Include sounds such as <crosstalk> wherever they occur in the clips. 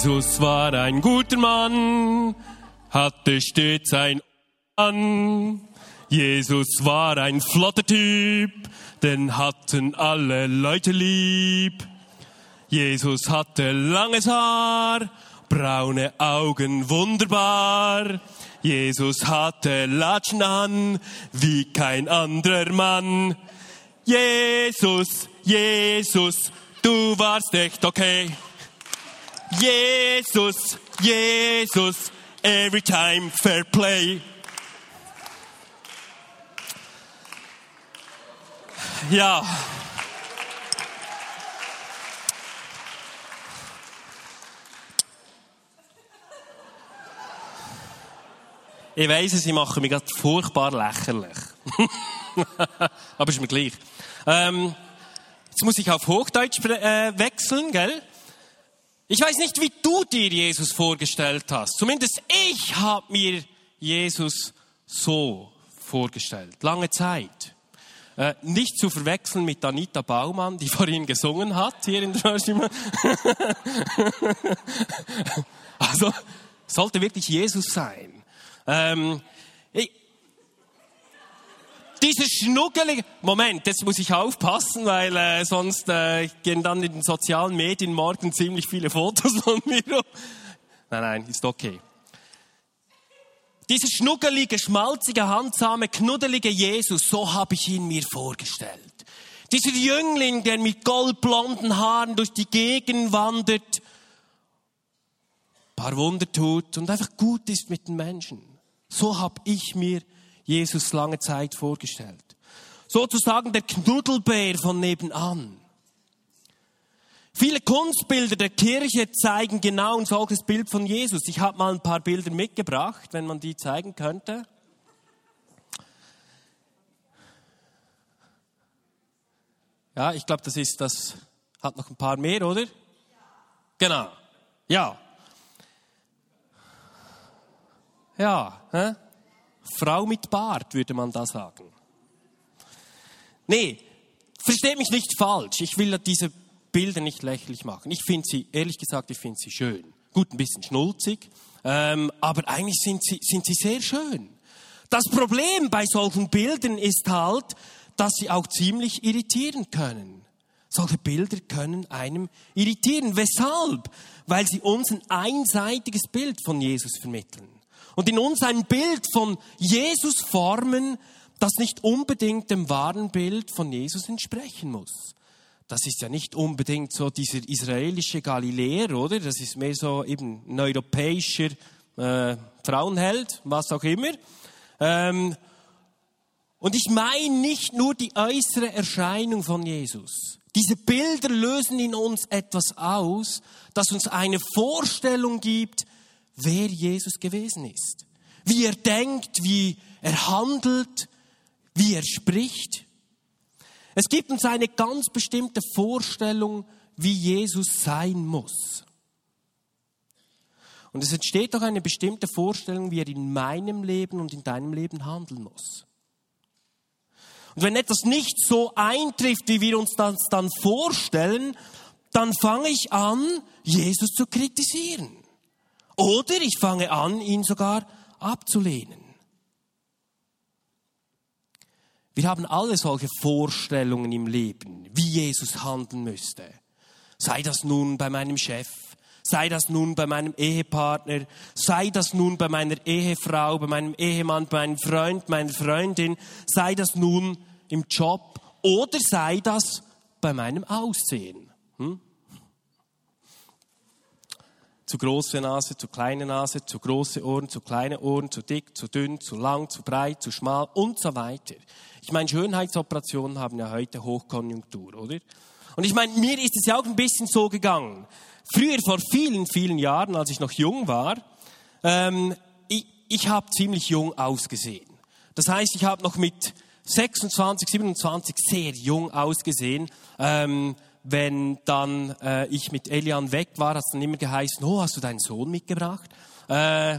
Jesus war ein guter Mann, hatte stets ein an. Jesus war ein flotter Typ, den hatten alle Leute lieb. Jesus hatte langes Haar, braune Augen wunderbar. Jesus hatte Latschen an, wie kein anderer Mann. Jesus, Jesus, du warst echt okay. Jesus, Jesus, every time fair play. Ja. Ich weiss es, ich mache mich gerade furchtbar lächerlich. <laughs> Aber ist mir gleich. Ähm, jetzt muss ich auf Hochdeutsch äh, wechseln, gell? Ich weiß nicht, wie du dir Jesus vorgestellt hast. Zumindest ich habe mir Jesus so vorgestellt. Lange Zeit. Äh, nicht zu verwechseln mit Anita Baumann, die <laughs> vorhin gesungen hat, hier in der Stimme. <laughs> also, sollte wirklich Jesus sein. Ähm, ich, diese schnuckelige, Moment, jetzt muss ich aufpassen, weil äh, sonst äh, gehen dann in den sozialen Medien morgen ziemlich viele Fotos <laughs> von mir. Nein, nein, ist okay. Dieser schnuckelige, schmalzige, handsame, knuddelige Jesus, so habe ich ihn mir vorgestellt. Dieser Jüngling, der mit goldblonden Haaren durch die Gegend wandert, paar Wunder tut und einfach gut ist mit den Menschen. So habe ich mir Jesus lange Zeit vorgestellt. Sozusagen der Knuddelbär von nebenan. Viele Kunstbilder der Kirche zeigen genau ein solches Bild von Jesus. Ich habe mal ein paar Bilder mitgebracht, wenn man die zeigen könnte. Ja, ich glaube, das ist das, hat noch ein paar mehr, oder? Genau. Ja. Ja, hä? Frau mit Bart, würde man da sagen. Nee, versteht mich nicht falsch. Ich will diese Bilder nicht lächerlich machen. Ich finde sie, ehrlich gesagt, ich finde sie schön. Gut, ein bisschen schnulzig, ähm, aber eigentlich sind sie, sind sie sehr schön. Das Problem bei solchen Bildern ist halt, dass sie auch ziemlich irritieren können. Solche Bilder können einem irritieren. Weshalb? Weil sie uns ein einseitiges Bild von Jesus vermitteln und in uns ein Bild von Jesus formen, das nicht unbedingt dem wahren Bild von Jesus entsprechen muss. Das ist ja nicht unbedingt so dieser israelische Galiläer, oder? Das ist mehr so eben ein europäischer äh, Frauenheld, was auch immer. Ähm, und ich meine nicht nur die äußere Erscheinung von Jesus. Diese Bilder lösen in uns etwas aus, das uns eine Vorstellung gibt, wer Jesus gewesen ist. Wie er denkt, wie er handelt, wie er spricht. Es gibt uns eine ganz bestimmte Vorstellung, wie Jesus sein muss. Und es entsteht auch eine bestimmte Vorstellung, wie er in meinem Leben und in deinem Leben handeln muss. Und wenn etwas nicht so eintrifft, wie wir uns das dann vorstellen, dann fange ich an, Jesus zu kritisieren. Oder ich fange an, ihn sogar abzulehnen. Wir haben alle solche Vorstellungen im Leben, wie Jesus handeln müsste. Sei das nun bei meinem Chef, sei das nun bei meinem Ehepartner, sei das nun bei meiner Ehefrau, bei meinem Ehemann, bei meinem Freund, meiner Freundin, sei das nun im Job oder sei das bei meinem Aussehen. Hm? Zu große Nase, zu kleine Nase, zu große Ohren, zu kleine Ohren, zu dick, zu dünn, zu lang, zu breit, zu schmal und so weiter. Ich meine, Schönheitsoperationen haben ja heute Hochkonjunktur, oder? Und ich meine, mir ist es ja auch ein bisschen so gegangen. Früher, vor vielen, vielen Jahren, als ich noch jung war, ähm, ich, ich habe ziemlich jung ausgesehen. Das heißt, ich habe noch mit 26, 27 sehr jung ausgesehen. Ähm, wenn dann äh, ich mit Elian weg war, hat es dann immer geheißen, oh, hast du deinen Sohn mitgebracht? Äh,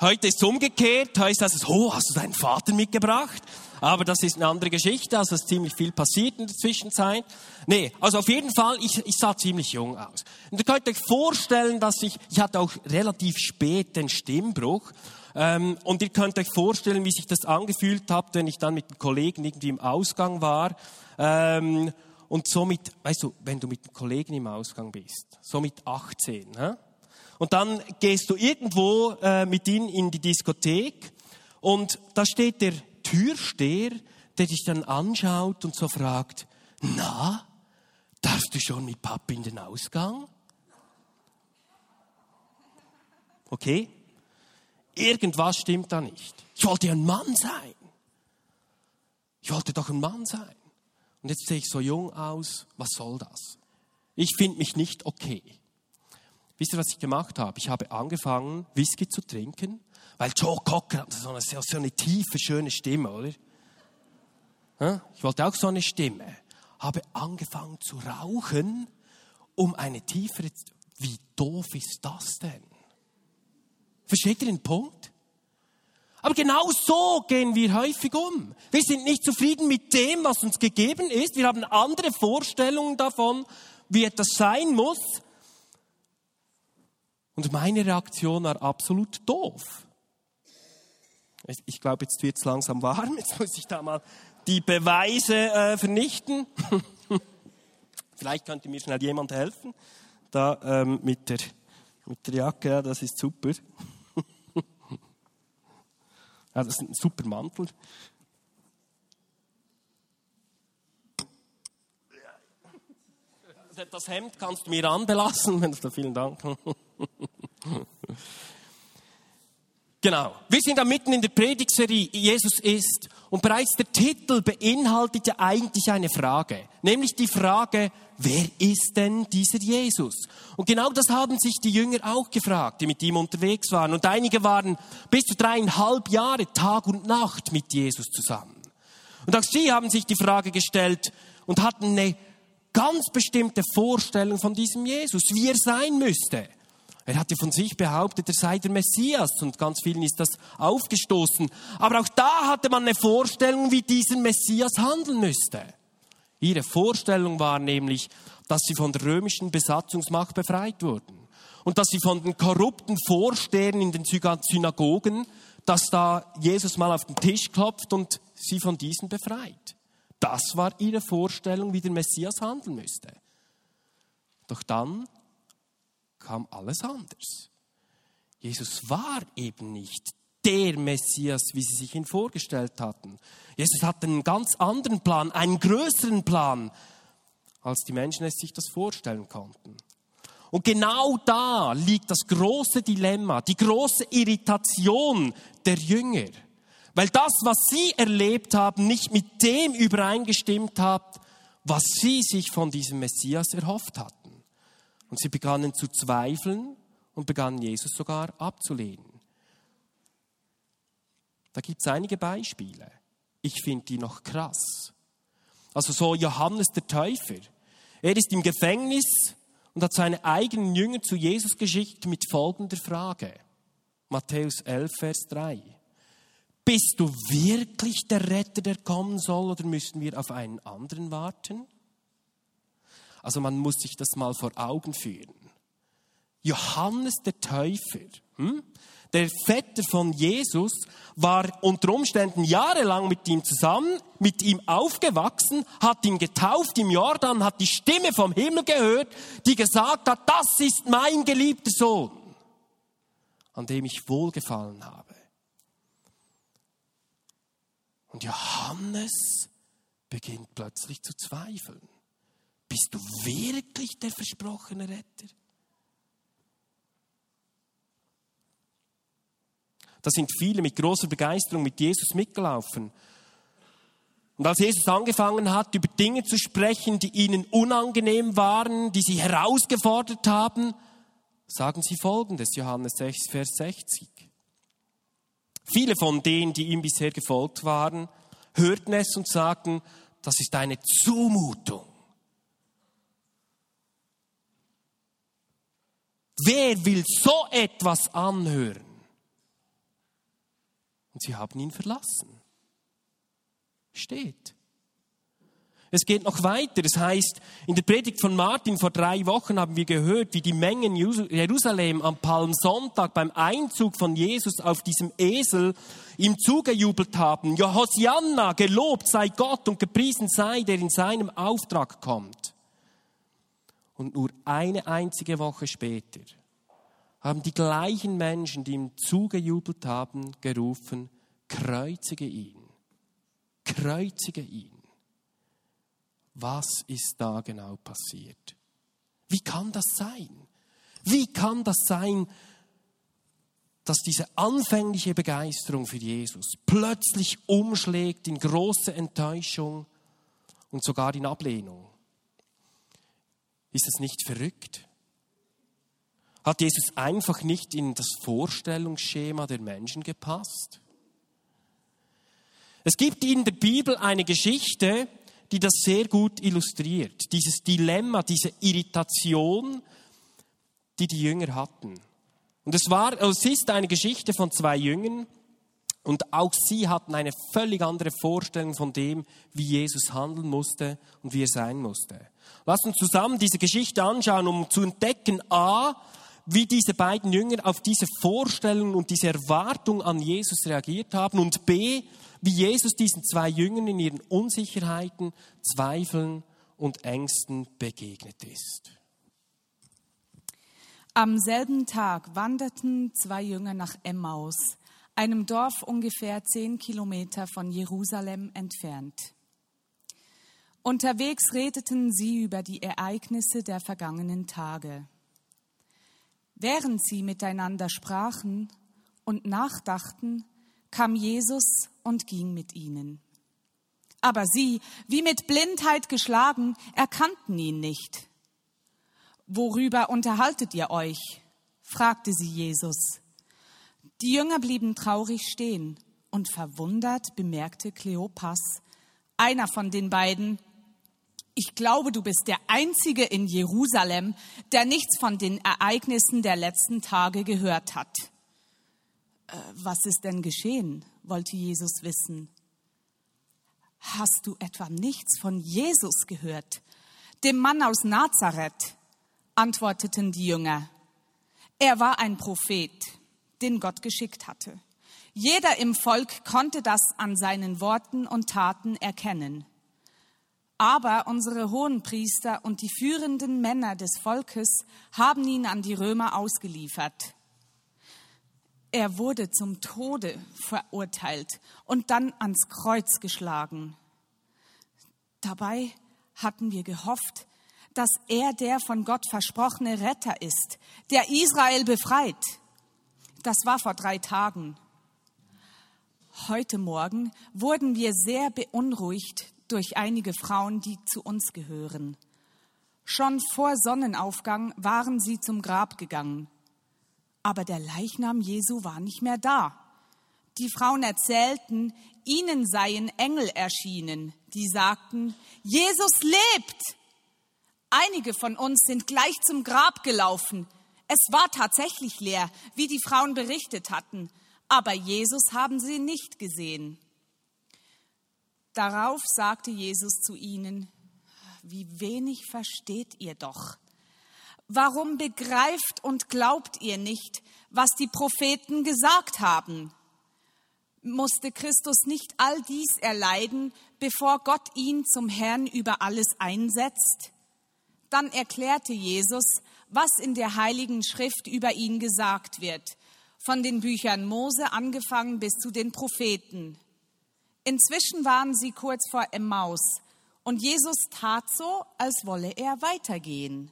heute ist es umgekehrt, heißt das, oh, hast du deinen Vater mitgebracht? Aber das ist eine andere Geschichte, also es ist ziemlich viel passiert in der Zwischenzeit. Nee, also auf jeden Fall, ich, ich sah ziemlich jung aus. Und ihr könnt euch vorstellen, dass ich, ich hatte auch relativ spät den Stimmbruch. Ähm, und ihr könnt euch vorstellen, wie sich das angefühlt hat, wenn ich dann mit einem Kollegen irgendwie im Ausgang war. Ähm, und somit, weißt du, wenn du mit einem Kollegen im Ausgang bist, so mit 18, hä? und dann gehst du irgendwo äh, mit ihm in die Diskothek und da steht der Türsteher, der dich dann anschaut und so fragt, na, darfst du schon mit Papa in den Ausgang? Okay? Irgendwas stimmt da nicht. Ich wollte ein Mann sein. Ich wollte doch ein Mann sein. Und jetzt sehe ich so jung aus. Was soll das? Ich finde mich nicht okay. Wisst ihr, was ich gemacht habe? Ich habe angefangen, Whisky zu trinken weil Joe Cocker hat so eine, so eine tiefe, schöne Stimme, oder? Ich wollte auch so eine Stimme. Habe angefangen zu rauchen, um eine tiefere. Wie doof ist das denn? Versteht ihr den Punkt? Aber genau so gehen wir häufig um. Wir sind nicht zufrieden mit dem, was uns gegeben ist. Wir haben andere Vorstellungen davon, wie etwas sein muss. Und meine Reaktion war absolut doof. Ich glaube, jetzt wird es langsam warm. Jetzt muss ich da mal die Beweise äh, vernichten. <laughs> Vielleicht könnte mir schnell jemand helfen. Da ähm, mit, der, mit der Jacke, ja, das ist super. Ja, das ist ein super Mantel. Das Hemd kannst du mir anbelassen. <laughs> Vielen Dank. Genau. Wir sind da mitten in der Predigtserie Jesus ist und bereits der Titel beinhaltet ja eigentlich eine Frage, nämlich die Frage, wer ist denn dieser Jesus? Und genau das haben sich die Jünger auch gefragt, die mit ihm unterwegs waren. Und einige waren bis zu dreieinhalb Jahre Tag und Nacht mit Jesus zusammen. Und auch sie haben sich die Frage gestellt und hatten eine ganz bestimmte Vorstellung von diesem Jesus, wie er sein müsste. Er hatte von sich behauptet, er sei der Messias und ganz vielen ist das aufgestoßen. Aber auch da hatte man eine Vorstellung, wie dieser Messias handeln müsste. Ihre Vorstellung war nämlich, dass sie von der römischen Besatzungsmacht befreit wurden und dass sie von den korrupten Vorstehern in den Synagogen, dass da Jesus mal auf den Tisch klopft und sie von diesen befreit. Das war ihre Vorstellung, wie der Messias handeln müsste. Doch dann kam alles anders. Jesus war eben nicht der Messias, wie sie sich ihn vorgestellt hatten. Jesus hatte einen ganz anderen Plan, einen größeren Plan, als die Menschen es sich das vorstellen konnten. Und genau da liegt das große Dilemma, die große Irritation der Jünger. Weil das, was sie erlebt haben, nicht mit dem übereingestimmt hat, was sie sich von diesem Messias erhofft hatten. Und sie begannen zu zweifeln und begannen Jesus sogar abzulehnen. Da gibt es einige Beispiele. Ich finde die noch krass. Also so Johannes der Täufer. Er ist im Gefängnis und hat seine eigenen Jünger zu Jesus geschickt mit folgender Frage. Matthäus 11, Vers 3. Bist du wirklich der Retter, der kommen soll, oder müssen wir auf einen anderen warten? Also man muss sich das mal vor Augen führen. Johannes der Täufer, hm? der Vetter von Jesus, war unter Umständen jahrelang mit ihm zusammen, mit ihm aufgewachsen, hat ihn getauft im Jordan, hat die Stimme vom Himmel gehört, die gesagt hat, das ist mein geliebter Sohn, an dem ich wohlgefallen habe. Und Johannes beginnt plötzlich zu zweifeln. Bist du wirklich der versprochene Retter? Da sind viele mit großer Begeisterung mit Jesus mitgelaufen. Und als Jesus angefangen hat, über Dinge zu sprechen, die ihnen unangenehm waren, die sie herausgefordert haben, sagen sie folgendes, Johannes 6, Vers 60. Viele von denen, die ihm bisher gefolgt waren, hörten es und sagten, das ist eine Zumutung. Wer will so etwas anhören? Und sie haben ihn verlassen. Steht. Es geht noch weiter. Das heißt, in der Predigt von Martin vor drei Wochen haben wir gehört, wie die Mengen Jerusalem am Palmsonntag beim Einzug von Jesus auf diesem Esel ihm zugejubelt haben. Ja, gelobt sei Gott und gepriesen sei, der in seinem Auftrag kommt. Und nur eine einzige Woche später haben die gleichen Menschen, die ihm zugejubelt haben, gerufen, kreuzige ihn, kreuzige ihn. Was ist da genau passiert? Wie kann das sein? Wie kann das sein, dass diese anfängliche Begeisterung für Jesus plötzlich umschlägt in große Enttäuschung und sogar in Ablehnung? Ist es nicht verrückt? Hat Jesus einfach nicht in das Vorstellungsschema der Menschen gepasst? Es gibt in der Bibel eine Geschichte, die das sehr gut illustriert. Dieses Dilemma, diese Irritation, die die Jünger hatten. Und es war, es ist eine Geschichte von zwei Jüngern und auch sie hatten eine völlig andere Vorstellung von dem, wie Jesus handeln musste und wie er sein musste. Lass uns zusammen diese Geschichte anschauen, um zu entdecken, a, wie diese beiden Jünger auf diese Vorstellung und diese Erwartung an Jesus reagiert haben und b, wie Jesus diesen zwei Jüngern in ihren Unsicherheiten, Zweifeln und Ängsten begegnet ist. Am selben Tag wanderten zwei Jünger nach Emmaus, einem Dorf ungefähr zehn Kilometer von Jerusalem entfernt. Unterwegs redeten sie über die Ereignisse der vergangenen Tage. Während sie miteinander sprachen und nachdachten, kam Jesus und ging mit ihnen. Aber sie, wie mit Blindheit geschlagen, erkannten ihn nicht. Worüber unterhaltet ihr euch? fragte sie Jesus. Die Jünger blieben traurig stehen und verwundert bemerkte Kleopas, einer von den beiden, ich glaube, du bist der Einzige in Jerusalem, der nichts von den Ereignissen der letzten Tage gehört hat. Äh, was ist denn geschehen? wollte Jesus wissen. Hast du etwa nichts von Jesus gehört, dem Mann aus Nazareth? antworteten die Jünger. Er war ein Prophet, den Gott geschickt hatte. Jeder im Volk konnte das an seinen Worten und Taten erkennen. Aber unsere Hohenpriester und die führenden Männer des Volkes haben ihn an die Römer ausgeliefert. Er wurde zum Tode verurteilt und dann ans Kreuz geschlagen. Dabei hatten wir gehofft, dass er der von Gott versprochene Retter ist, der Israel befreit. Das war vor drei Tagen. Heute Morgen wurden wir sehr beunruhigt durch einige Frauen, die zu uns gehören. Schon vor Sonnenaufgang waren sie zum Grab gegangen aber der Leichnam Jesu war nicht mehr da. Die Frauen erzählten, ihnen seien Engel erschienen, die sagten, Jesus lebt. Einige von uns sind gleich zum Grab gelaufen. Es war tatsächlich leer, wie die Frauen berichtet hatten, aber Jesus haben sie nicht gesehen. Darauf sagte Jesus zu ihnen, wie wenig versteht ihr doch. Warum begreift und glaubt ihr nicht, was die Propheten gesagt haben? Musste Christus nicht all dies erleiden, bevor Gott ihn zum Herrn über alles einsetzt? Dann erklärte Jesus, was in der heiligen Schrift über ihn gesagt wird, von den Büchern Mose angefangen bis zu den Propheten. Inzwischen waren sie kurz vor Emmaus und Jesus tat so, als wolle er weitergehen.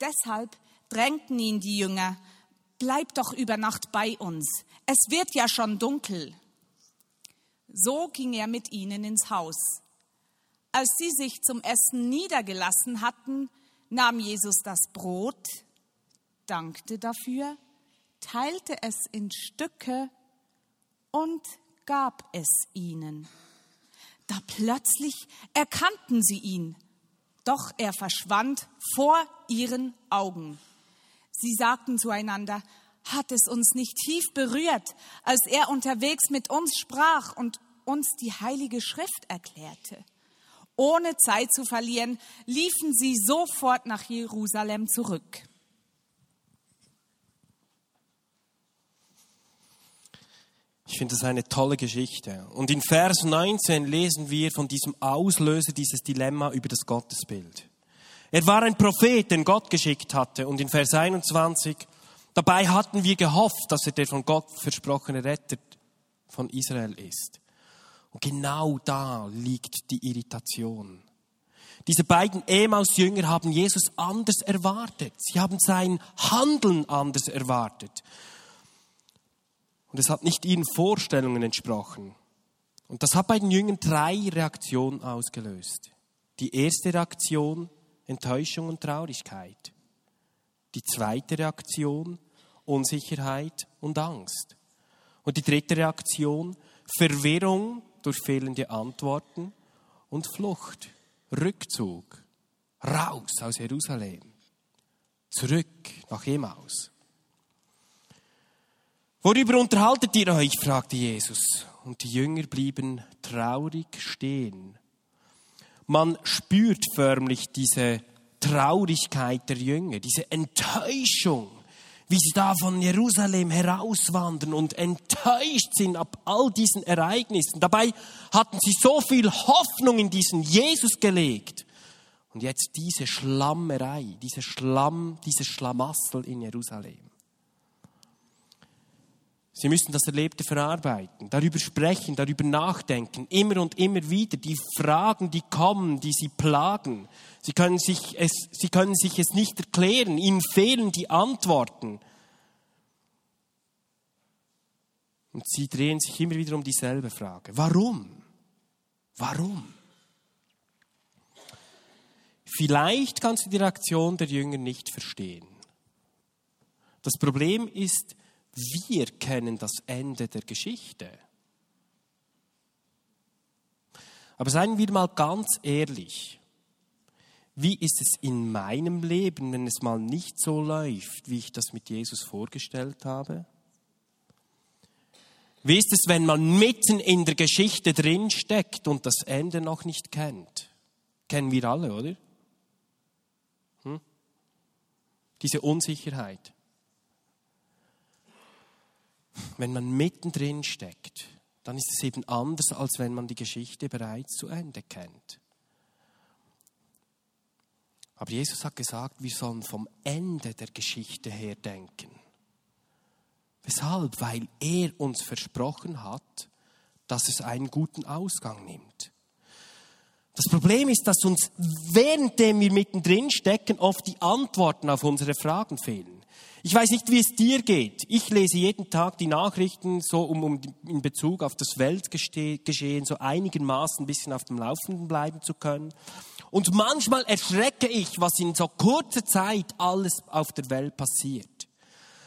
Deshalb drängten ihn die Jünger, bleib doch über Nacht bei uns, es wird ja schon dunkel. So ging er mit ihnen ins Haus. Als sie sich zum Essen niedergelassen hatten, nahm Jesus das Brot, dankte dafür, teilte es in Stücke und gab es ihnen. Da plötzlich erkannten sie ihn, doch er verschwand vor ihren Augen. Sie sagten zueinander, hat es uns nicht tief berührt, als er unterwegs mit uns sprach und uns die heilige Schrift erklärte. Ohne Zeit zu verlieren, liefen sie sofort nach Jerusalem zurück. Ich finde das eine tolle Geschichte. Und in Vers 19 lesen wir von diesem Auslöser dieses Dilemma über das Gottesbild. Er war ein Prophet, den Gott geschickt hatte. Und in Vers 21, dabei hatten wir gehofft, dass er der von Gott versprochene Retter von Israel ist. Und genau da liegt die Irritation. Diese beiden Emaus-Jünger haben Jesus anders erwartet. Sie haben sein Handeln anders erwartet. Und es hat nicht ihren Vorstellungen entsprochen. Und das hat bei den Jüngern drei Reaktionen ausgelöst. Die erste Reaktion, Enttäuschung und Traurigkeit. Die zweite Reaktion, Unsicherheit und Angst. Und die dritte Reaktion, Verwirrung durch fehlende Antworten und Flucht, Rückzug, raus aus Jerusalem, zurück nach Emmaus. Worüber unterhaltet ihr euch? fragte Jesus. Und die Jünger blieben traurig stehen. Man spürt förmlich diese Traurigkeit der Jünger, diese Enttäuschung, wie sie da von Jerusalem herauswandern und enttäuscht sind ab all diesen Ereignissen. Dabei hatten sie so viel Hoffnung in diesen Jesus gelegt. Und jetzt diese Schlammerei, diese Schlamm, dieses Schlamassel in Jerusalem. Sie müssen das Erlebte verarbeiten, darüber sprechen, darüber nachdenken, immer und immer wieder. Die Fragen, die kommen, die sie plagen, sie können sich es, sie können sich es nicht erklären, ihnen fehlen die Antworten. Und sie drehen sich immer wieder um dieselbe Frage. Warum? Warum? Vielleicht kannst du die Reaktion der Jünger nicht verstehen. Das Problem ist, wir kennen das Ende der Geschichte. Aber seien wir mal ganz ehrlich. Wie ist es in meinem Leben, wenn es mal nicht so läuft, wie ich das mit Jesus vorgestellt habe? Wie ist es, wenn man mitten in der Geschichte drin steckt und das Ende noch nicht kennt? Kennen wir alle, oder? Hm? Diese Unsicherheit wenn man mittendrin steckt, dann ist es eben anders, als wenn man die Geschichte bereits zu Ende kennt. Aber Jesus hat gesagt, wir sollen vom Ende der Geschichte her denken. Weshalb? Weil er uns versprochen hat, dass es einen guten Ausgang nimmt. Das Problem ist, dass uns, währenddem wir mittendrin stecken, oft die Antworten auf unsere Fragen fehlen. Ich weiß nicht, wie es dir geht. Ich lese jeden Tag die Nachrichten, so um, um in Bezug auf das Weltgeschehen so einigermaßen ein bisschen auf dem Laufenden bleiben zu können. Und manchmal erschrecke ich, was in so kurzer Zeit alles auf der Welt passiert.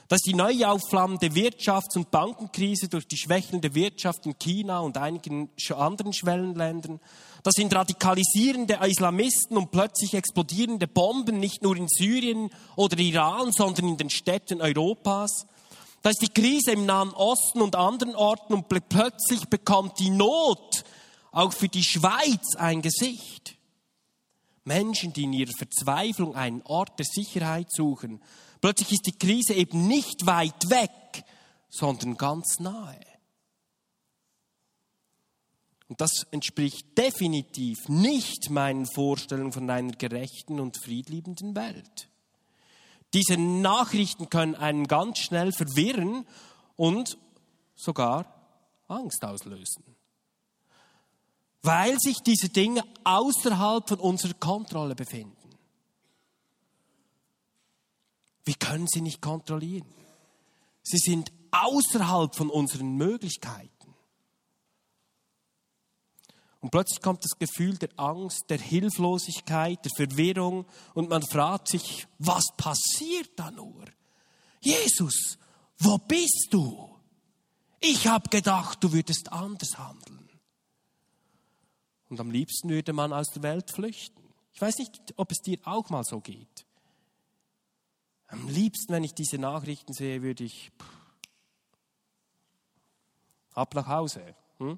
Das ist die neu aufflammende Wirtschafts- und Bankenkrise durch die schwächelnde Wirtschaft in China und einigen anderen Schwellenländern. Das sind radikalisierende Islamisten und plötzlich explodierende Bomben, nicht nur in Syrien oder Iran, sondern in den Städten Europas. Da ist die Krise im Nahen Osten und anderen Orten und plötzlich bekommt die Not auch für die Schweiz ein Gesicht. Menschen, die in ihrer Verzweiflung einen Ort der Sicherheit suchen, Plötzlich ist die Krise eben nicht weit weg, sondern ganz nahe. Und das entspricht definitiv nicht meinen Vorstellungen von einer gerechten und friedliebenden Welt. Diese Nachrichten können einen ganz schnell verwirren und sogar Angst auslösen. Weil sich diese Dinge außerhalb von unserer Kontrolle befinden. Wir können sie nicht kontrollieren. Sie sind außerhalb von unseren Möglichkeiten. Und plötzlich kommt das Gefühl der Angst, der Hilflosigkeit, der Verwirrung und man fragt sich, was passiert da nur? Jesus, wo bist du? Ich habe gedacht, du würdest anders handeln. Und am liebsten würde man aus der Welt flüchten. Ich weiß nicht, ob es dir auch mal so geht. Am liebsten, wenn ich diese Nachrichten sehe, würde ich ab nach Hause. Hm?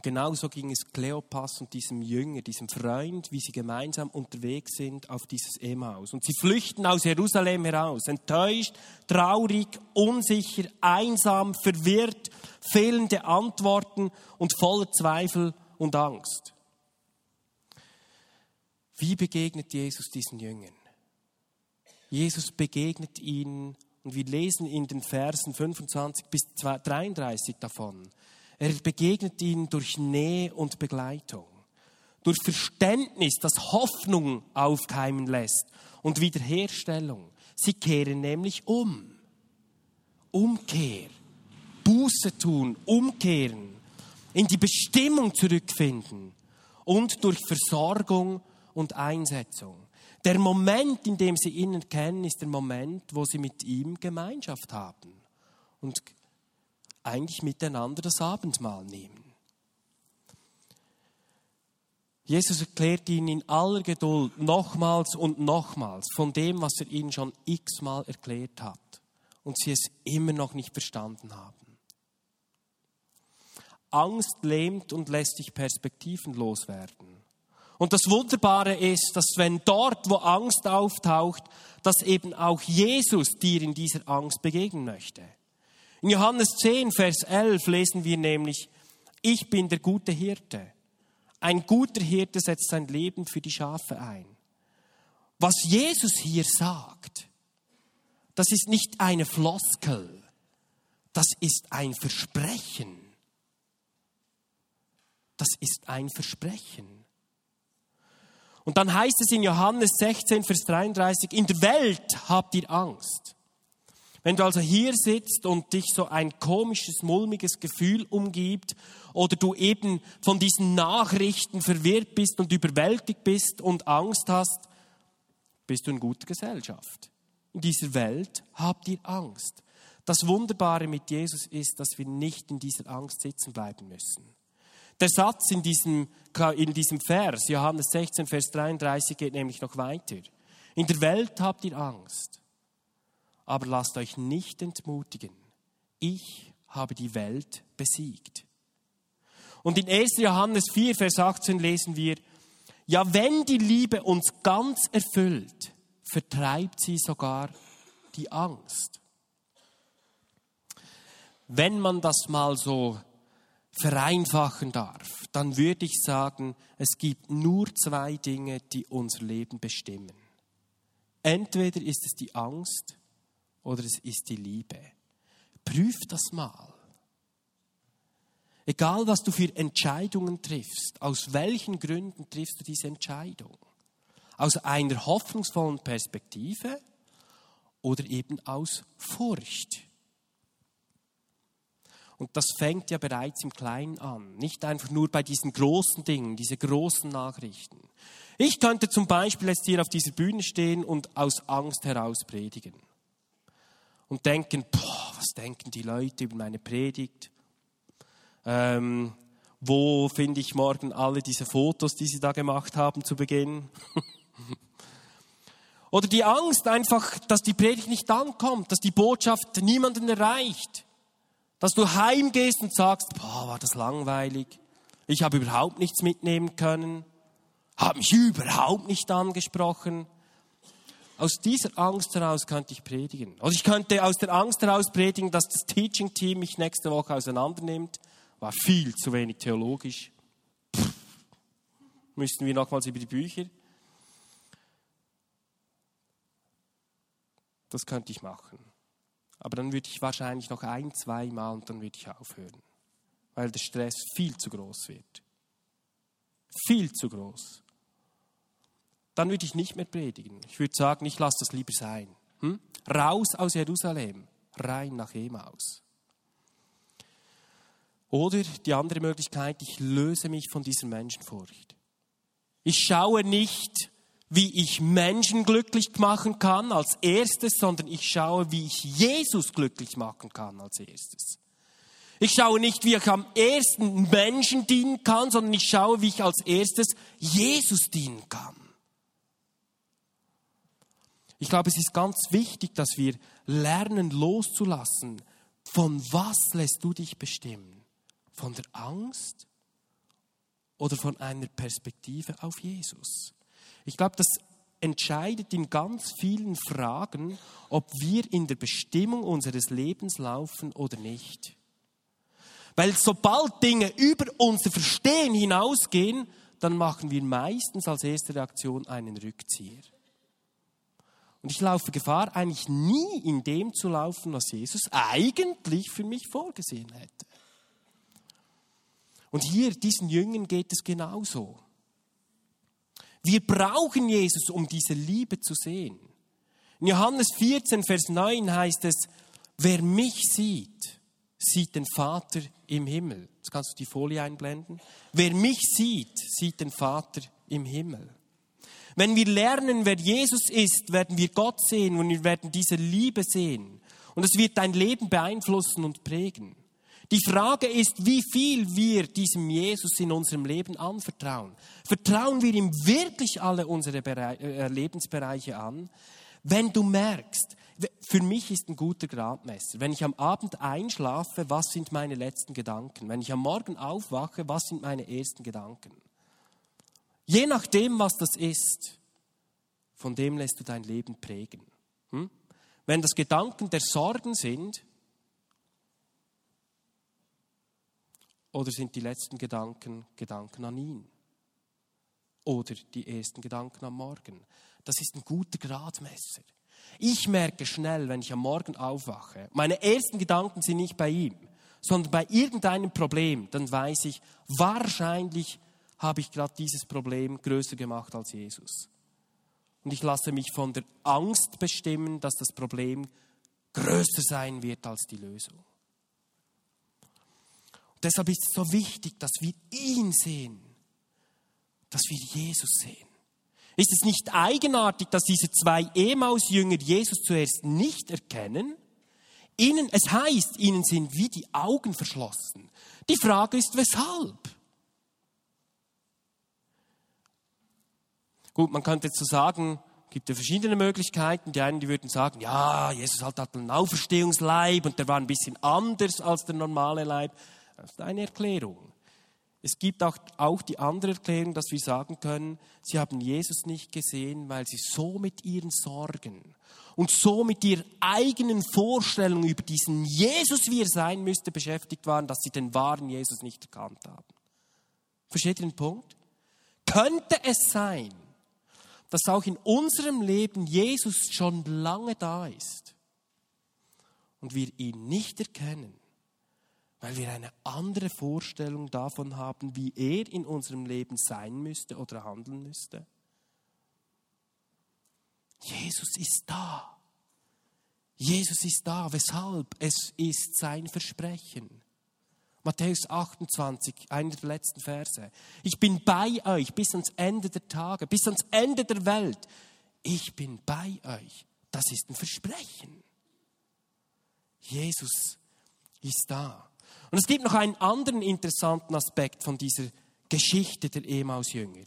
Und genauso ging es Kleopas und diesem Jünger, diesem Freund, wie sie gemeinsam unterwegs sind auf dieses Emmaus. Und sie flüchten aus Jerusalem heraus, enttäuscht, traurig, unsicher, einsam, verwirrt, fehlende Antworten und voller Zweifel und Angst. Wie begegnet Jesus diesen Jüngern? Jesus begegnet ihnen und wir lesen in den Versen 25 bis 33 davon. Er begegnet ihnen durch Nähe und Begleitung, durch Verständnis, das Hoffnung aufkeimen lässt und Wiederherstellung. Sie kehren nämlich um. Umkehr, Buße tun, umkehren, in die Bestimmung zurückfinden und durch Versorgung und Einsetzung. Der Moment, in dem sie ihn erkennen, ist der Moment, wo sie mit ihm Gemeinschaft haben und eigentlich miteinander das Abendmahl nehmen. Jesus erklärt ihnen in aller Geduld nochmals und nochmals von dem, was er ihnen schon x-mal erklärt hat und sie es immer noch nicht verstanden haben. Angst lähmt und lässt dich perspektivenlos werden. Und das Wunderbare ist, dass wenn dort, wo Angst auftaucht, dass eben auch Jesus dir in dieser Angst begegnen möchte. In Johannes 10, Vers 11 lesen wir nämlich, ich bin der gute Hirte. Ein guter Hirte setzt sein Leben für die Schafe ein. Was Jesus hier sagt, das ist nicht eine Floskel, das ist ein Versprechen. Das ist ein Versprechen. Und dann heißt es in Johannes 16, Vers 33, in der Welt habt ihr Angst. Wenn du also hier sitzt und dich so ein komisches, mulmiges Gefühl umgibt oder du eben von diesen Nachrichten verwirrt bist und überwältigt bist und Angst hast, bist du in guter Gesellschaft. In dieser Welt habt ihr Angst. Das Wunderbare mit Jesus ist, dass wir nicht in dieser Angst sitzen bleiben müssen. Der Satz in diesem, in diesem Vers, Johannes 16, Vers 33, geht nämlich noch weiter. In der Welt habt ihr Angst aber lasst euch nicht entmutigen. Ich habe die Welt besiegt. Und in 1. Johannes 4, Vers 18 lesen wir, ja, wenn die Liebe uns ganz erfüllt, vertreibt sie sogar die Angst. Wenn man das mal so vereinfachen darf, dann würde ich sagen, es gibt nur zwei Dinge, die unser Leben bestimmen. Entweder ist es die Angst oder es ist die Liebe. Prüf das mal. Egal, was du für Entscheidungen triffst, aus welchen Gründen triffst du diese Entscheidung? Aus einer hoffnungsvollen Perspektive oder eben aus Furcht? Und das fängt ja bereits im Kleinen an, nicht einfach nur bei diesen großen Dingen, diese großen Nachrichten. Ich könnte zum Beispiel jetzt hier auf dieser Bühne stehen und aus Angst heraus predigen und denken, boah, was denken die Leute über meine Predigt? Ähm, wo finde ich morgen alle diese Fotos, die sie da gemacht haben zu Beginn? <laughs> Oder die Angst einfach, dass die Predigt nicht ankommt, dass die Botschaft niemanden erreicht. Dass du heimgehst und sagst, boah, war das langweilig. Ich habe überhaupt nichts mitnehmen können. Habe mich überhaupt nicht angesprochen. Aus dieser Angst heraus könnte ich predigen. Oder ich könnte aus der Angst heraus predigen, dass das Teaching-Team mich nächste Woche auseinandernimmt. War viel zu wenig theologisch. Pff, müssten wir nochmals über die Bücher. Das könnte ich machen. Aber dann würde ich wahrscheinlich noch ein, zwei Mal und dann würde ich aufhören. Weil der Stress viel zu groß wird. Viel zu groß dann würde ich nicht mehr predigen. Ich würde sagen, ich lasse das lieber sein. Hm? Raus aus Jerusalem, rein nach Emaus. Oder die andere Möglichkeit, ich löse mich von dieser Menschenfurcht. Ich schaue nicht, wie ich Menschen glücklich machen kann als erstes, sondern ich schaue, wie ich Jesus glücklich machen kann als erstes. Ich schaue nicht, wie ich am ersten Menschen dienen kann, sondern ich schaue, wie ich als erstes Jesus dienen kann. Ich glaube, es ist ganz wichtig, dass wir lernen loszulassen. Von was lässt du dich bestimmen? Von der Angst oder von einer Perspektive auf Jesus? Ich glaube, das entscheidet in ganz vielen Fragen, ob wir in der Bestimmung unseres Lebens laufen oder nicht. Weil sobald Dinge über unser Verstehen hinausgehen, dann machen wir meistens als erste Reaktion einen Rückzieher. Und ich laufe Gefahr, eigentlich nie in dem zu laufen, was Jesus eigentlich für mich vorgesehen hätte. Und hier, diesen Jüngern geht es genauso. Wir brauchen Jesus, um diese Liebe zu sehen. In Johannes 14, Vers 9 heißt es, wer mich sieht, sieht den Vater im Himmel. Jetzt kannst du die Folie einblenden. Wer mich sieht, sieht den Vater im Himmel. Wenn wir lernen, wer Jesus ist, werden wir Gott sehen und wir werden diese Liebe sehen. Und es wird dein Leben beeinflussen und prägen. Die Frage ist, wie viel wir diesem Jesus in unserem Leben anvertrauen. Vertrauen wir ihm wirklich alle unsere äh, Lebensbereiche an? Wenn du merkst, für mich ist ein guter Gradmesser, wenn ich am Abend einschlafe, was sind meine letzten Gedanken? Wenn ich am Morgen aufwache, was sind meine ersten Gedanken? Je nachdem, was das ist, von dem lässt du dein Leben prägen. Hm? Wenn das Gedanken der Sorgen sind, oder sind die letzten Gedanken Gedanken an ihn? Oder die ersten Gedanken am Morgen? Das ist ein guter Gradmesser. Ich merke schnell, wenn ich am Morgen aufwache, meine ersten Gedanken sind nicht bei ihm, sondern bei irgendeinem Problem, dann weiß ich, wahrscheinlich habe ich gerade dieses Problem größer gemacht als Jesus. Und ich lasse mich von der Angst bestimmen, dass das Problem größer sein wird als die Lösung. Und deshalb ist es so wichtig, dass wir ihn sehen, dass wir Jesus sehen. Ist es nicht eigenartig, dass diese zwei Emaus-Jünger Jesus zuerst nicht erkennen? Ihnen, es heißt, ihnen sind wie die Augen verschlossen. Die Frage ist, weshalb? Gut, man könnte jetzt so sagen, gibt ja verschiedene Möglichkeiten. Die einen, die würden sagen, ja, Jesus hat einen Auferstehungsleib und der war ein bisschen anders als der normale Leib. Das ist eine Erklärung. Es gibt auch, auch die andere Erklärung, dass wir sagen können, sie haben Jesus nicht gesehen, weil sie so mit ihren Sorgen und so mit ihrer eigenen Vorstellung über diesen Jesus, wie er sein müsste, beschäftigt waren, dass sie den wahren Jesus nicht erkannt haben. Versteht ihr den Punkt? Könnte es sein, dass auch in unserem Leben Jesus schon lange da ist und wir ihn nicht erkennen, weil wir eine andere Vorstellung davon haben, wie er in unserem Leben sein müsste oder handeln müsste. Jesus ist da. Jesus ist da. Weshalb? Es ist sein Versprechen. Matthäus 28, einer der letzten Verse. Ich bin bei euch bis ans Ende der Tage, bis ans Ende der Welt. Ich bin bei euch. Das ist ein Versprechen. Jesus ist da. Und es gibt noch einen anderen interessanten Aspekt von dieser Geschichte der Emaus-Jünger.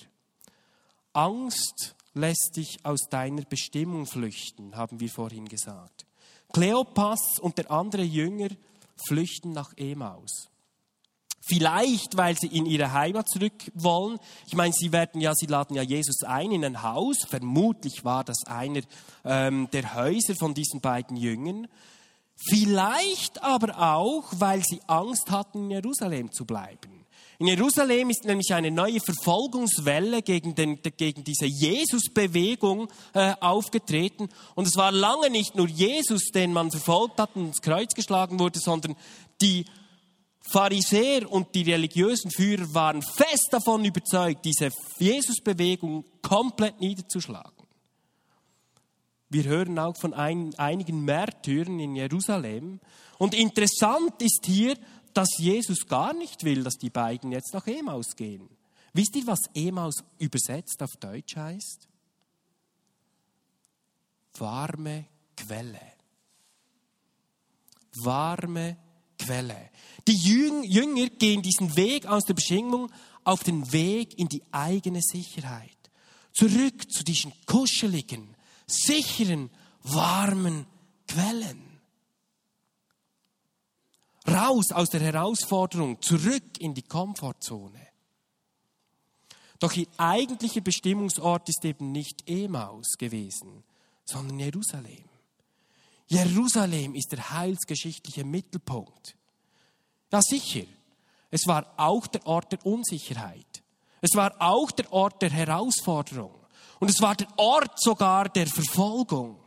Angst lässt dich aus deiner Bestimmung flüchten, haben wir vorhin gesagt. Kleopas und der andere Jünger flüchten nach Emaus. Vielleicht, weil sie in ihre Heimat zurück wollen. Ich meine, sie werden ja, sie laden ja Jesus ein in ein Haus. Vermutlich war das einer ähm, der Häuser von diesen beiden Jüngern. Vielleicht aber auch, weil sie Angst hatten, in Jerusalem zu bleiben. In Jerusalem ist nämlich eine neue Verfolgungswelle gegen, den, gegen diese Jesus-Bewegung äh, aufgetreten. Und es war lange nicht nur Jesus, den man verfolgt hat und ins Kreuz geschlagen wurde, sondern die Pharisäer und die religiösen Führer waren fest davon überzeugt, diese Jesus-Bewegung komplett niederzuschlagen. Wir hören auch von ein, einigen Märtyrern in Jerusalem. Und interessant ist hier, dass Jesus gar nicht will, dass die beiden jetzt nach Emaus gehen. Wisst ihr, was Emaus übersetzt auf Deutsch heißt? Warme Quelle. Warme Quelle. Die Jünger gehen diesen Weg aus der Beschwingung auf den Weg in die eigene Sicherheit. Zurück zu diesen kuscheligen, sicheren, warmen Quellen. Raus aus der Herausforderung, zurück in die Komfortzone. Doch ihr eigentlicher Bestimmungsort ist eben nicht Emaus gewesen, sondern Jerusalem. Jerusalem ist der heilsgeschichtliche Mittelpunkt. Ja, sicher. Es war auch der Ort der Unsicherheit. Es war auch der Ort der Herausforderung. Und es war der Ort sogar der Verfolgung.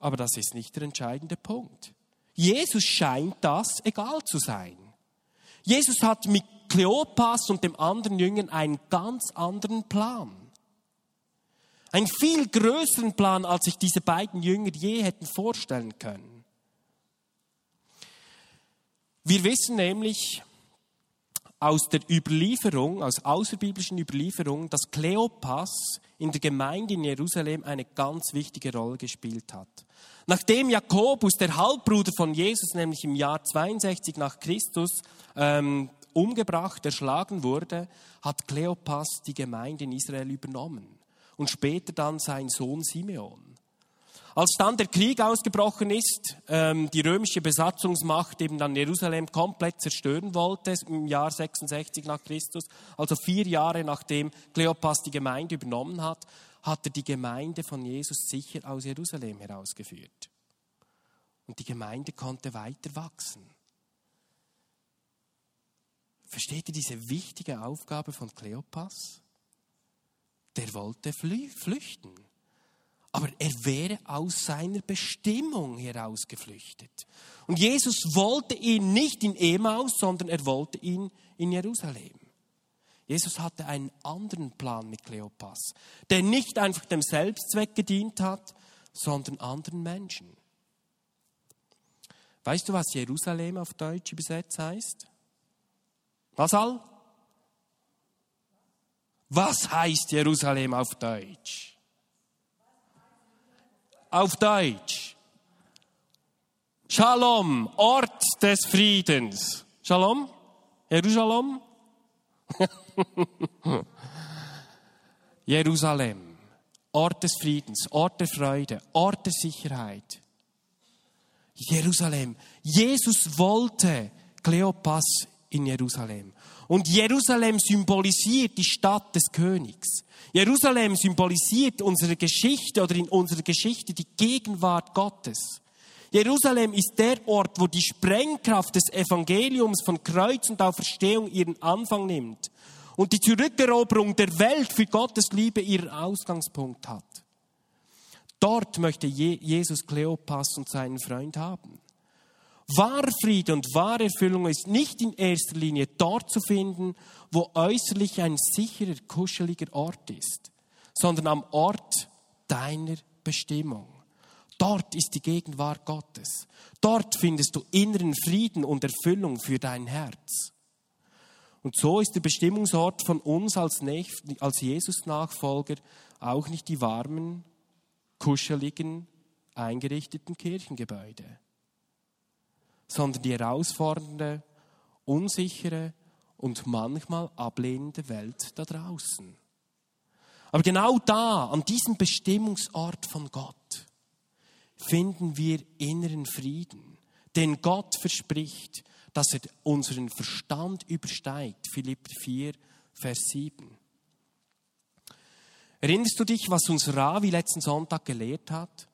Aber das ist nicht der entscheidende Punkt. Jesus scheint das egal zu sein. Jesus hat mit Kleopas und dem anderen Jüngern einen ganz anderen Plan. Einen viel größeren Plan, als sich diese beiden Jünger je hätten vorstellen können. Wir wissen nämlich aus der Überlieferung, aus außerbiblischen Überlieferungen, dass Kleopas in der Gemeinde in Jerusalem eine ganz wichtige Rolle gespielt hat. Nachdem Jakobus, der Halbbruder von Jesus, nämlich im Jahr 62 nach Christus ähm, umgebracht, erschlagen wurde, hat Kleopas die Gemeinde in Israel übernommen und später dann sein Sohn Simeon. Als dann der Krieg ausgebrochen ist, ähm, die römische Besatzungsmacht eben dann Jerusalem komplett zerstören wollte, im Jahr 66 nach Christus, also vier Jahre nachdem Kleopas die Gemeinde übernommen hat, hat er die Gemeinde von Jesus sicher aus Jerusalem herausgeführt. Und die Gemeinde konnte weiter wachsen. Versteht ihr diese wichtige Aufgabe von Kleopas? Der wollte flüchten. Aber er wäre aus seiner Bestimmung herausgeflüchtet. Und Jesus wollte ihn nicht in Emaus, sondern er wollte ihn in Jerusalem. Jesus hatte einen anderen Plan mit Kleopas, der nicht einfach dem Selbstzweck gedient hat, sondern anderen Menschen. Weißt du, was Jerusalem auf Deutsch übersetzt heißt? Was all? Was heißt Jerusalem auf Deutsch? Auf Deutsch. Shalom, Ort des Friedens. Shalom? Jerusalem? <laughs> Jerusalem, Ort des Friedens, Ort der Freude, Ort der Sicherheit. Jerusalem. Jesus wollte Kleopas in Jerusalem. Und Jerusalem symbolisiert die Stadt des Königs. Jerusalem symbolisiert unsere Geschichte oder in unserer Geschichte die Gegenwart Gottes. Jerusalem ist der Ort, wo die Sprengkraft des Evangeliums von Kreuz und Auferstehung ihren Anfang nimmt und die Zurückeroberung der Welt für Gottes Liebe ihren Ausgangspunkt hat. Dort möchte Jesus Kleopas und seinen Freund haben. Wahrer Friede und wahre Erfüllung ist nicht in erster Linie dort zu finden, wo äußerlich ein sicherer, kuscheliger Ort ist, sondern am Ort deiner Bestimmung. Dort ist die Gegenwart Gottes. Dort findest du inneren Frieden und Erfüllung für dein Herz. Und so ist der Bestimmungsort von uns als, als Jesus-Nachfolger auch nicht die warmen, kuscheligen, eingerichteten Kirchengebäude, sondern die herausfordernde, unsichere und manchmal ablehnende Welt da draußen. Aber genau da, an diesem Bestimmungsort von Gott, finden wir inneren Frieden, den Gott verspricht, dass er unseren Verstand übersteigt. Philipp 4, Vers 7. Erinnerst du dich, was uns Ravi letzten Sonntag gelehrt hat?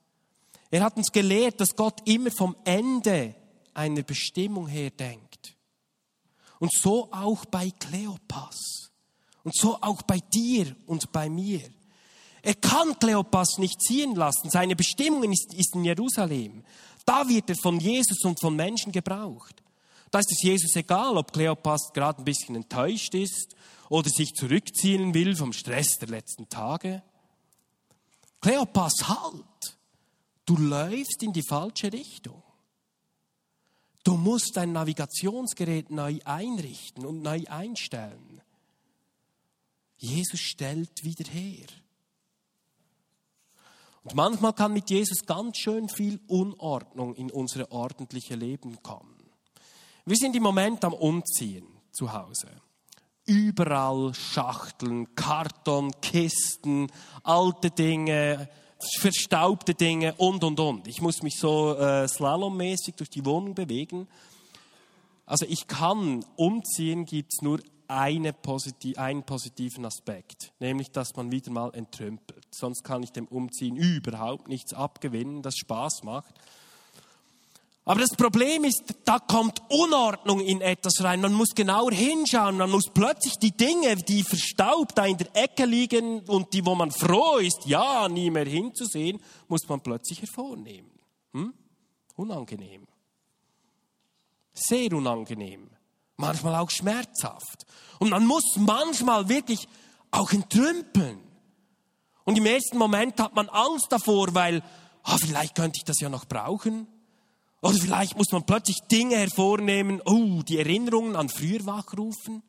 Er hat uns gelehrt, dass Gott immer vom Ende einer Bestimmung her denkt. Und so auch bei Kleopas. Und so auch bei dir und bei mir. Er kann Kleopas nicht ziehen lassen. Seine Bestimmung ist, ist in Jerusalem. Da wird er von Jesus und von Menschen gebraucht. Da ist es Jesus egal, ob Kleopas gerade ein bisschen enttäuscht ist oder sich zurückziehen will vom Stress der letzten Tage. Kleopas, halt! Du läufst in die falsche Richtung. Du musst dein Navigationsgerät neu einrichten und neu einstellen. Jesus stellt wieder her. Und manchmal kann mit Jesus ganz schön viel Unordnung in unser ordentliches Leben kommen. Wir sind im Moment am Umziehen zu Hause. Überall Schachteln, Karton, Kisten, alte Dinge, verstaubte Dinge und, und, und. Ich muss mich so äh, slalommäßig durch die Wohnung bewegen. Also ich kann umziehen, gibt es nur eine positiv, einen positiven Aspekt, nämlich dass man wieder mal entrümpelt. Sonst kann ich dem Umziehen überhaupt nichts abgewinnen, das Spaß macht. Aber das Problem ist, da kommt Unordnung in etwas rein. Man muss genauer hinschauen. Man muss plötzlich die Dinge, die verstaubt da in der Ecke liegen und die, wo man froh ist, ja, nie mehr hinzusehen, muss man plötzlich hervornehmen. Hm? Unangenehm. Sehr unangenehm. Manchmal auch schmerzhaft. Und man muss manchmal wirklich auch entrümpeln. Und im ersten Moment hat man Angst davor, weil, ah, vielleicht könnte ich das ja noch brauchen. Oder vielleicht muss man plötzlich Dinge hervornehmen, oh, die Erinnerungen an früher wachrufen.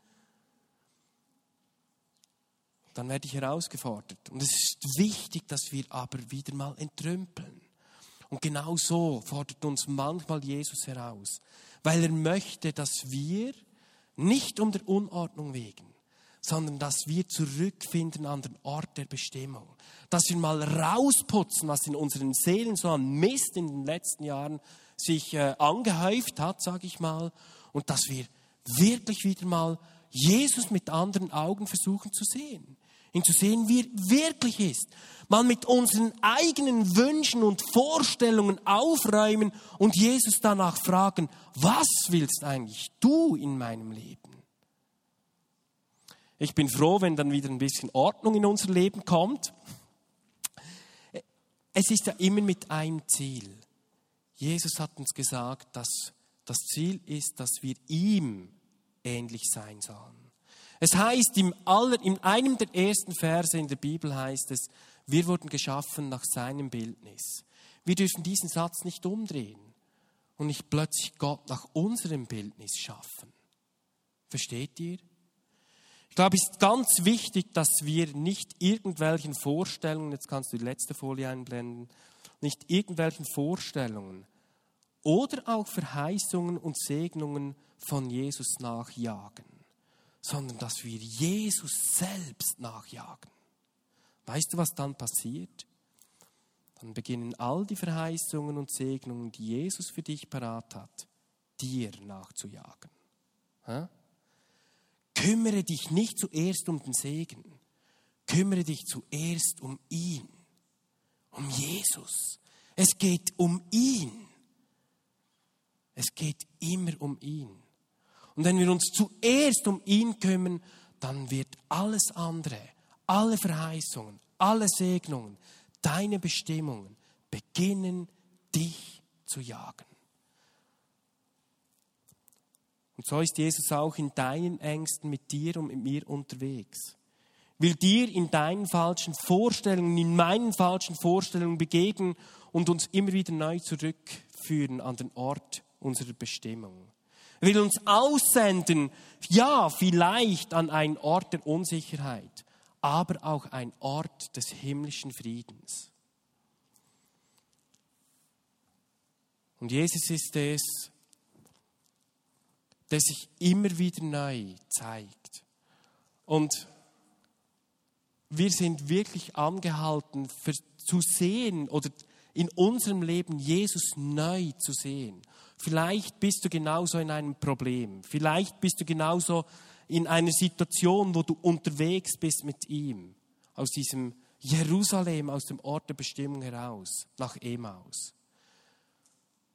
Dann werde ich herausgefordert. Und es ist wichtig, dass wir aber wieder mal entrümpeln. Und genau so fordert uns manchmal Jesus heraus, weil er möchte, dass wir nicht um der Unordnung wegen, sondern dass wir zurückfinden an den Ort der Bestimmung. Dass wir mal rausputzen, was in unseren Seelen so an Mist in den letzten Jahren sich äh, angehäuft hat, sage ich mal, und dass wir wirklich wieder mal Jesus mit anderen Augen versuchen zu sehen. Ihn zu sehen, wie er wirklich ist. Mal mit unseren eigenen Wünschen und Vorstellungen aufräumen und Jesus danach fragen, was willst eigentlich du in meinem Leben? Ich bin froh, wenn dann wieder ein bisschen Ordnung in unser Leben kommt. Es ist ja immer mit einem Ziel. Jesus hat uns gesagt, dass das Ziel ist, dass wir ihm ähnlich sein sollen. Es heißt, im aller, in einem der ersten Verse in der Bibel heißt es, wir wurden geschaffen nach seinem Bildnis. Wir dürfen diesen Satz nicht umdrehen und nicht plötzlich Gott nach unserem Bildnis schaffen. Versteht ihr? Ich glaube, es ist ganz wichtig, dass wir nicht irgendwelchen Vorstellungen, jetzt kannst du die letzte Folie einblenden, nicht irgendwelchen Vorstellungen oder auch Verheißungen und Segnungen von Jesus nachjagen, sondern dass wir Jesus selbst nachjagen. Weißt du, was dann passiert? Dann beginnen all die Verheißungen und Segnungen, die Jesus für dich parat hat, dir nachzujagen. Ha? Kümmere dich nicht zuerst um den Segen, kümmere dich zuerst um ihn um Jesus. Es geht um ihn. Es geht immer um ihn. Und wenn wir uns zuerst um ihn kümmern, dann wird alles andere, alle Verheißungen, alle Segnungen, deine Bestimmungen beginnen, dich zu jagen. Und so ist Jesus auch in deinen Ängsten mit dir und mit mir unterwegs will dir in deinen falschen Vorstellungen, in meinen falschen Vorstellungen begegnen und uns immer wieder neu zurückführen an den Ort unserer Bestimmung. Er will uns aussenden, ja, vielleicht an einen Ort der Unsicherheit, aber auch ein Ort des himmlischen Friedens. Und Jesus ist es, der sich immer wieder neu zeigt. Und wir sind wirklich angehalten, für, zu sehen oder in unserem Leben Jesus neu zu sehen. Vielleicht bist du genauso in einem Problem. Vielleicht bist du genauso in einer Situation, wo du unterwegs bist mit ihm. Aus diesem Jerusalem, aus dem Ort der Bestimmung heraus, nach Emaus.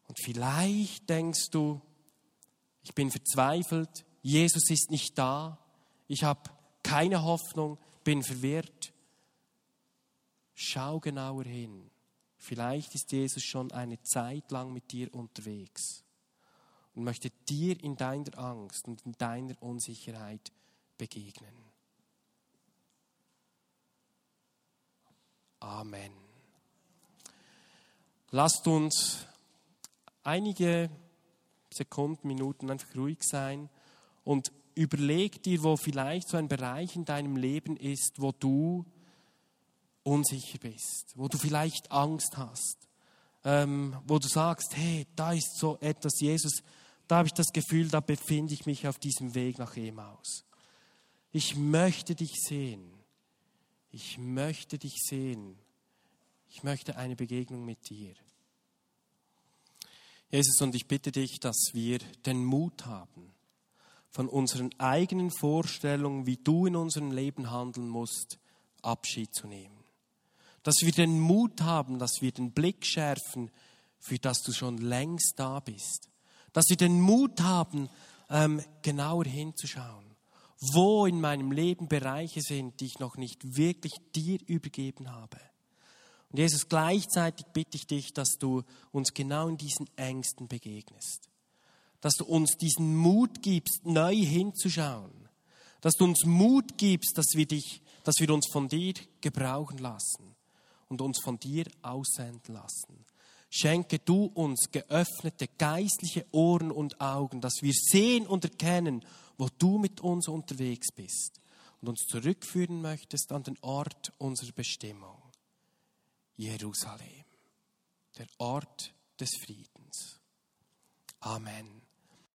Und vielleicht denkst du, ich bin verzweifelt, Jesus ist nicht da, ich habe keine Hoffnung, bin verwirrt. Schau genauer hin. Vielleicht ist Jesus schon eine Zeit lang mit dir unterwegs und möchte dir in deiner Angst und in deiner Unsicherheit begegnen. Amen. Lasst uns einige Sekunden, Minuten einfach ruhig sein und überleg dir, wo vielleicht so ein Bereich in deinem Leben ist, wo du unsicher bist, wo du vielleicht Angst hast, ähm, wo du sagst, hey, da ist so etwas, Jesus, da habe ich das Gefühl, da befinde ich mich auf diesem Weg nach Emaus. Ich möchte dich sehen. Ich möchte dich sehen. Ich möchte eine Begegnung mit dir. Jesus, und ich bitte dich, dass wir den Mut haben, von unseren eigenen Vorstellungen, wie du in unserem Leben handeln musst, Abschied zu nehmen. Dass wir den Mut haben, dass wir den Blick schärfen, für das du schon längst da bist. Dass wir den Mut haben, ähm, genauer hinzuschauen, wo in meinem Leben Bereiche sind, die ich noch nicht wirklich dir übergeben habe. Und Jesus, gleichzeitig bitte ich dich, dass du uns genau in diesen Ängsten begegnest. Dass du uns diesen Mut gibst, neu hinzuschauen. Dass du uns Mut gibst, dass wir dich, dass wir uns von dir gebrauchen lassen und uns von dir aussenden lassen. Schenke du uns geöffnete geistliche Ohren und Augen, dass wir sehen und erkennen, wo du mit uns unterwegs bist und uns zurückführen möchtest an den Ort unserer Bestimmung. Jerusalem, der Ort des Friedens. Amen.